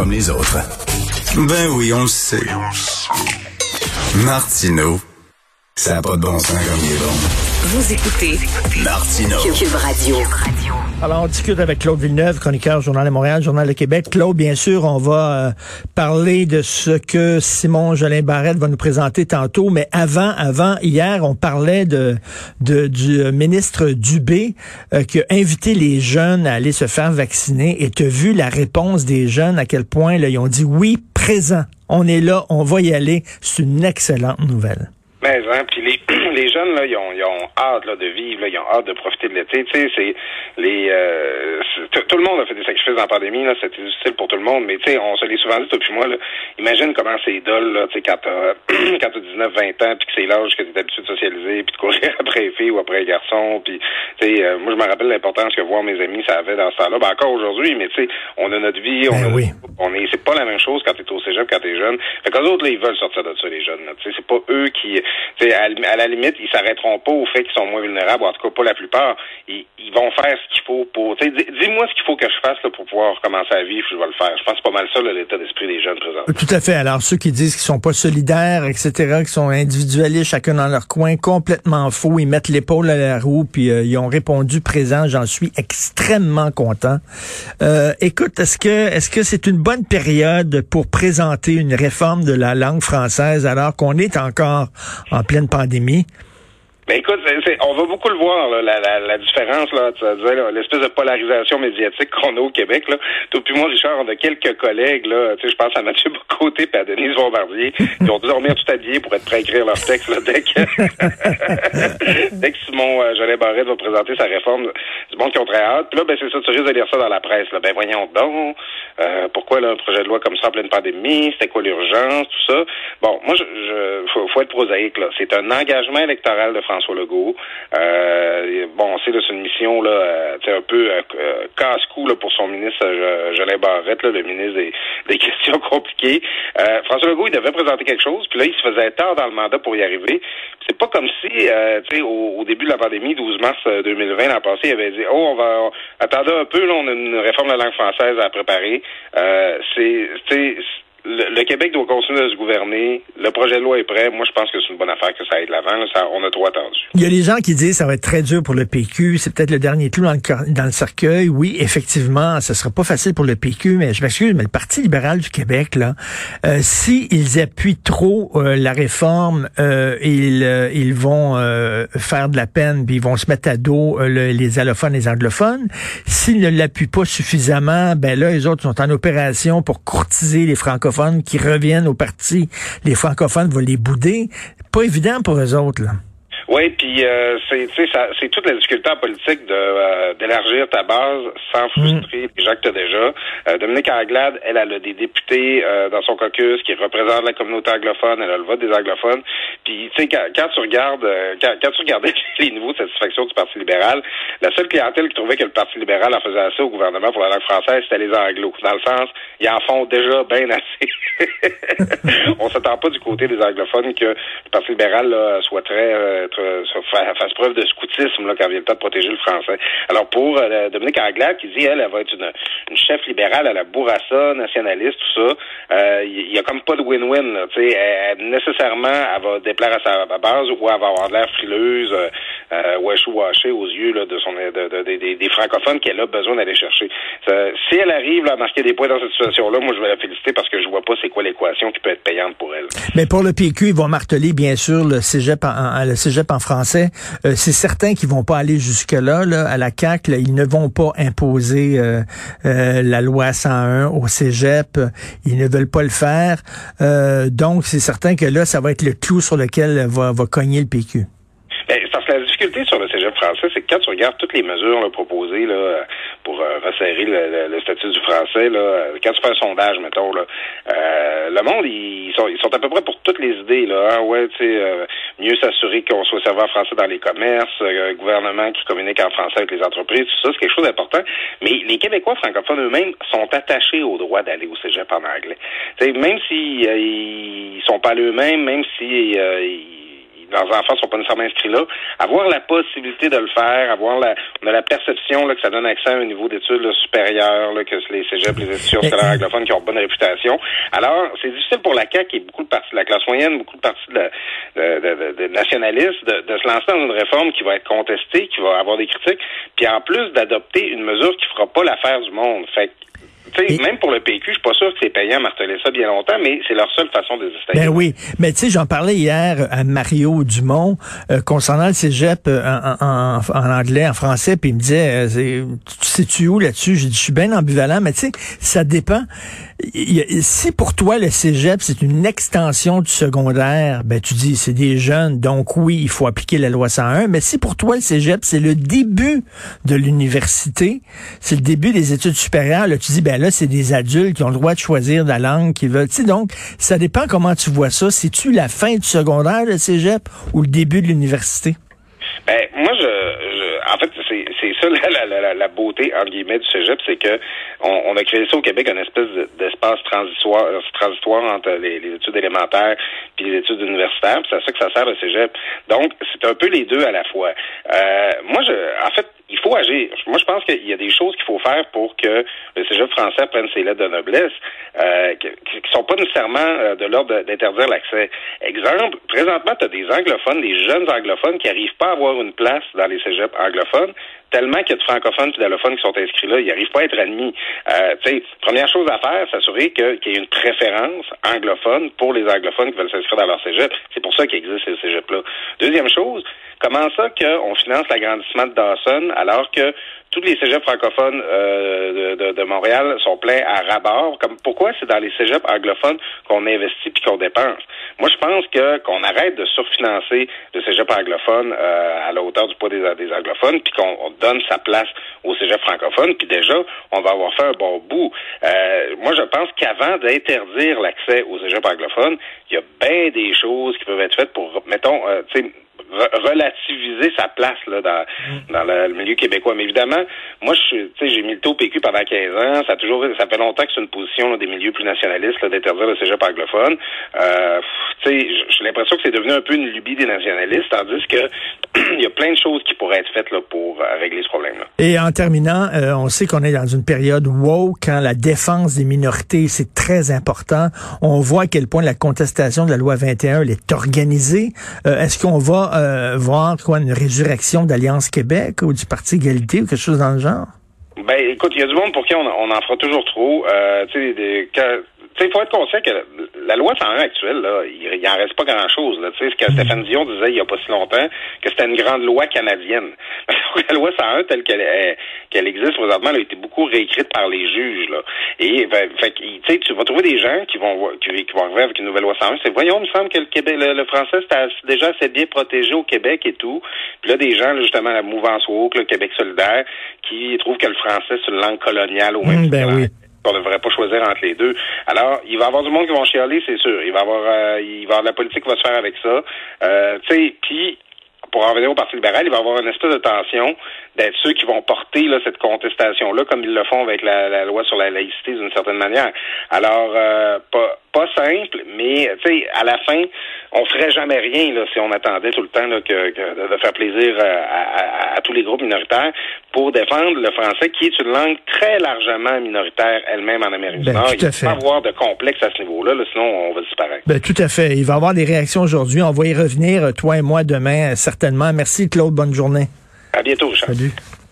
comme les autres. Ben oui, on le sait. Martineau, ça n'a pas de bon sens comme il est bon. Vous écoutez Martineau. Cube Radio. Alors, on discute avec Claude Villeneuve, chroniqueur Journal de Montréal, Journal de Québec. Claude, bien sûr, on va euh, parler de ce que Simon Jolin Barrette va nous présenter tantôt, mais avant, avant, hier, on parlait de, de du euh, ministre Dubé euh, qui a invité les jeunes à aller se faire vacciner. Et tu as vu la réponse des jeunes, à quel point là, ils ont dit oui, présent. On est là, on va y aller. C'est une excellente nouvelle. Hein, puis les, les jeunes là, ils ont, ils ont hâte là, de vivre, là, ils ont hâte de profiter de l'été. Tu sais, c'est les euh, tout le monde a fait des sacrifices en pandémie là, c'était difficile pour tout le monde. Mais tu sais, on se l'est souvent dit depuis moi là. Imagine comment c'est dole là, tu sais, quand t'as quand t'as 19, 20 ans, puis que c'est l'âge que t'es habitué de socialiser, puis de courir après les filles ou après les garçons, puis tu sais, euh, moi je me rappelle l'importance que voir mes amis ça avait dans ce temps-là. Ben, encore aujourd'hui, mais tu sais, on a notre vie, on Ben a- oui. on est c'est pas la même chose quand t'es au cégep quand t'es jeune fait qu'eux autres là ils veulent sortir de ça les jeunes. Tu sais, c'est pas eux qui à, à la limite ils s'arrêteront pas au fait qu'ils sont moins vulnérables ou en tout cas pas la plupart ils, vont faire ce qu'il faut pour dis-moi ce qu'il faut que je fasse là, pour pouvoir commencer à vivre je vais le faire je pense pas mal ça l'état d'esprit des jeunes présents Tout à fait. Alors, ceux qui disent qu'ils sont pas solidaires, etc., qui sont individualistes, chacun dans leur coin, complètement faux. Ils mettent l'épaule à la roue, puis euh, ils ont répondu présent. J'en suis extrêmement content. Euh, écoute, est-ce que est-ce que c'est une bonne période pour présenter une réforme de la langue française alors qu'on est encore en pleine pandémie? Ben écoute, on va beaucoup le voir, là, la, la, la différence, l'espèce de polarisation médiatique qu'on a au Québec. Là. Toi puis moi, Richard, on a quelques collègues, là, je pense à Mathieu Bocoté et à Denise Bombardier, qui ont dû dormir tout habillés pour être prêts à écrire leur texte là, dès que, dès que Simon euh, Jolet Barrette va présenter sa réforme. Du monde qui ont très hâte. Puis là, ben c'est ça, tu risques de lire ça dans la presse. Là. Ben voyons donc, euh, pourquoi là, un projet de loi comme ça en pleine pandémie, c'était quoi l'urgence, tout ça? Bon, moi, je, faut, faut être prosaïque, là. C'est un engagement électoral de François Legault. Euh, bon, c'est une mission là, euh, un peu euh, casse-cou pour son ministre Jolin Barrette, là, le ministre des, questions compliquées. François Legault, il devait présenter quelque chose, puis là, il se faisait tard dans le mandat pour y arriver. C'est pas comme si, tu au, au début de la pandémie, 12 mars euh, 2020, l'an passé, il avait dit, oh, on va, attendez un peu, là, on a une réforme de la langue française à préparer. C'est, le, Québec doit continuer de se gouverner. Le projet de loi est prêt. Moi, je pense que c'est une bonne affaire que ça aille de l'avant. on a trop attendu. Il y a des gens qui disent que ça va être très dur pour le PQ. C'est peut-être le dernier clou dans le, dans le cercueil. Oui, effectivement, ce sera pas facile pour le PQ, mais je m'excuse, mais le Parti libéral du Québec, là, euh, s'ils appuient trop euh, la réforme, euh, ils, euh, ils vont euh, faire de la peine, puis ils vont se mettre à dos euh, le- les allophones, les anglophones. S'ils ne l'appuient pas suffisamment, ben là, les autres sont en opération pour courtiser les francophones qui reviennent au parti. Les francophones vont les bouder. Pas évident pour eux autres, là. Oui, puis euh, c'est tu sais, ça- c'est toute la difficulté en politique de euh, d'élargir ta base sans frustrer les gens que t'as déjà. Euh, Dominique Anglade, elle, elle a des députés euh, dans son caucus qui représentent la communauté anglophone, elle a le vote des anglophones. Puis tu sais, quand, quand tu regardes euh, quand, quand tu regardais les niveaux de satisfaction du Parti libéral, la seule clientèle qui trouvait que le Parti libéral en faisait assez au gouvernement pour la langue française, c'était les anglos. Dans le sens, ils en font déjà bien assez. On s'attend pas du côté des anglophones que le Parti libéral là, soit très, euh, fasse preuve de scoutisme là, quand vient le temps de protéger le français. Alors pour euh, Dominique Anglade qui dit elle, elle va être une, chef libérale à la bourrassa, nationaliste, tout ça, euh, il y, a comme pas de win-win. là, elle- elle- nécessairement, elle va déplaire à sa base ou elle va avoir l'air frileuse, euh, euh, washou-washée aux yeux là, de son de, de- de- des- francophones qu'elle a besoin d'aller chercher. Si elle arrive là, à marquer des points dans cette situation-là, moi je vais la féliciter parce que je vois pas c'est quoi l'équation qui peut être payante pour elle. Mais pour le PQ, ils vont marteler, bien sûr, le cégep en, en français. Euh, c'est certain qu'ils vont pas aller jusque-là. Là, à la là, ils ne vont pas imposer euh, euh, la loi 101 au cégep. Ils ne veulent pas le faire. Euh, donc, c'est certain que là, ça va être le clou sur lequel va, va cogner le PQ. Ben, parce que la difficulté sur le cégep français, c'est que quand tu regardes toutes les mesures proposées là, pour euh, resserrer le, statut du français, là, quand tu fais un sondage, mettons, là, euh, le monde, ils sont, à peu près pour toutes les idées. Là, Ah ouais, euh, mieux s'assurer qu'on soit servi en français dans les commerces, euh, gouvernement qui communique en français avec les entreprises, tout ça, c'est quelque chose d'important. Mais les Québécois francophones eux-mêmes sont attachés au droit d'aller au cégep en anglais. Même si euh, ils sont pas eux-mêmes, même si ils leurs enfants sont pas nécessairement inscrits là, avoir la possibilité de le faire, avoir la, on a la perception là, que ça donne accès à un niveau d'études supérieur, là, que les cégeps, les institutions scolaires anglophones qui ont bonne réputation. Alors, c'est difficile pour la CAQ et beaucoup de parties de la classe moyenne, beaucoup de parties de, de, de, nationalistes de, de, se lancer dans une réforme qui va être contestée, qui va avoir des critiques, puis en plus d'adopter une mesure qui fera pas l'affaire du monde. Fait même pour le PQ, je suis pas sûr que c'est payant marteler ça bien longtemps, mais c'est leur seule façon de se Ben oui, mais tu sais, j'en parlais hier à Mario Dumont euh, concernant le cégep euh, en, anglais, en français, puis il me disait, euh, tu sais-tu où là-dessus? J'ai dit, je suis bien ambivalent, mais tu sais, ça dépend. si pour toi, le cégep, c'est une extension du secondaire, ben tu dis, c'est des jeunes, donc oui, il faut appliquer la loi 101, mais si pour toi, le cégep, c'est le début de l'université, c'est le début des études supérieures, là, tu dis, ben là, c'est des adultes qui ont le droit de choisir la langue qu'ils veulent. Sais, donc, ça dépend comment tu vois ça. C'est-tu la fin du secondaire, le cégep, ou le début de l'université? Ben, moi, je, en fait, c'est ça la, beauté entre guillemets du cégep, c'est que on, a créé ça au Québec, une espèce d'espace transitoire, transitoire entre les, études élémentaires puis les études universitaires. C'est à ça que ça sert le cégep. Donc, c'est un peu les deux à la fois. Euh, moi, je, en fait, il faut agir. Moi, je pense qu'il y a des choses qu'il faut faire pour que le cégep français prenne ses lettres de noblesse, euh, qui, ne sont pas nécessairement euh, de l'ordre d'interdire l'accès. Exemple, présentement, tu as des anglophones, des jeunes anglophones qui n'arrivent pas à avoir une place dans les cégeps anglophones, tellement qu'il y a de francophones et d'allophones qui sont inscrits là, ils n'arrivent pas à être admis. Euh, première chose à faire, s'assurer qu'il y ait une préférence anglophone pour les anglophones qui veulent s'inscrire dans leur cégep. C'est pour ça qu'il existe ces cégeps-là. Deuxième chose, comment ça qu'on finance l'agrandissement de Dawson alors que tous les cégeps francophones euh, de, de, Montréal sont pleins à rabord. Comme pourquoi c'est dans les cégeps anglophones qu'on investit puis qu'on dépense? Moi, je pense que qu'on arrête de surfinancer le cégep anglophone euh, à la hauteur du poids des, des anglophones, puis qu'on donne sa place au cégep francophone. Puis déjà, on va avoir fait un bon bout. Euh, moi, je pense qu'avant d'interdire l'accès au cégep anglophone, il y a bien des choses qui peuvent être faites pour, mettons, tu sais relativiser sa place là, dans, mm. dans le, milieu québécois. Mais évidemment, moi, je j'ai milité au PQ pendant 15 ans. Ça a toujours, ça fait longtemps que c'est une position des milieux plus nationalistes d'interdire le cégep anglophone. Euh, j'ai l'impression que c'est devenu un peu une lubie des nationalistes, tandis que il y a plein de choses qui pourraient être faites là, pour euh, régler ce problème-là. Et en terminant, euh, on sait qu'on est dans une période wow quand la défense des minorités, c'est très important. On voit à quel point la contestation de la loi 21 elle est organisée. Euh, est-ce qu'on va euh, voir quoi une résurrection d'Alliance Québec ou du Parti Égalité ou quelque chose dans le genre? Ben, écoute, il y a du monde pour qui on, en fera toujours trop. Euh, tu sais, il faut être conscient que la loi 101 actuelle, là, il, n'en reste pas grand-chose. Tu sais, ce que mm. Stéphane Dion disait il n'y a pas si longtemps, que c'était une grande loi canadienne. la loi 101, telle qu'elle qu'elle existe présentement, elle a été beaucoup réécrite par les juges. Là. Et ben, fait, tu vas trouver des gens qui vont qui, vont arriver avec une nouvelle loi 101. C'est voyons, il me semble que le Québec, le, français, c'était déjà assez bien protégé au Québec et tout. Puis là, des gens, justement, la mouvance woke, le Québec solidaire, qui trouvent que le français, c'est une langue coloniale au même mm, ben oui on ne devrait pas choisir entre les deux. Alors, il va y avoir du monde qui vont chialer, c'est sûr. Il va y avoir, euh, il va avoir de la politique qui va se faire avec ça. Euh, tu sais, puis revenir au Parti libéral, il va y avoir une espèce de tension d'être ceux qui vont porter là, cette contestation-là, comme ils le font avec la, loi sur la laïcité d'une certaine manière. Alors, euh, pas, pas simple, mais sais, à la fin, on ferait jamais rien là, si on attendait tout le temps là, que, de faire plaisir euh, à, tous les groupes minoritaires pour défendre le français, qui est une langue très largement minoritaire elle-même en Amérique du ben, Nord. Il ne faut pas avoir de complexe à ce niveau-là, sinon on va disparaître. Ben, tout à fait. Il va y avoir des réactions aujourd'hui. On va y revenir, toi et moi, demain, certainement. Merci, Claude. Bonne journée. À bientôt. Salut.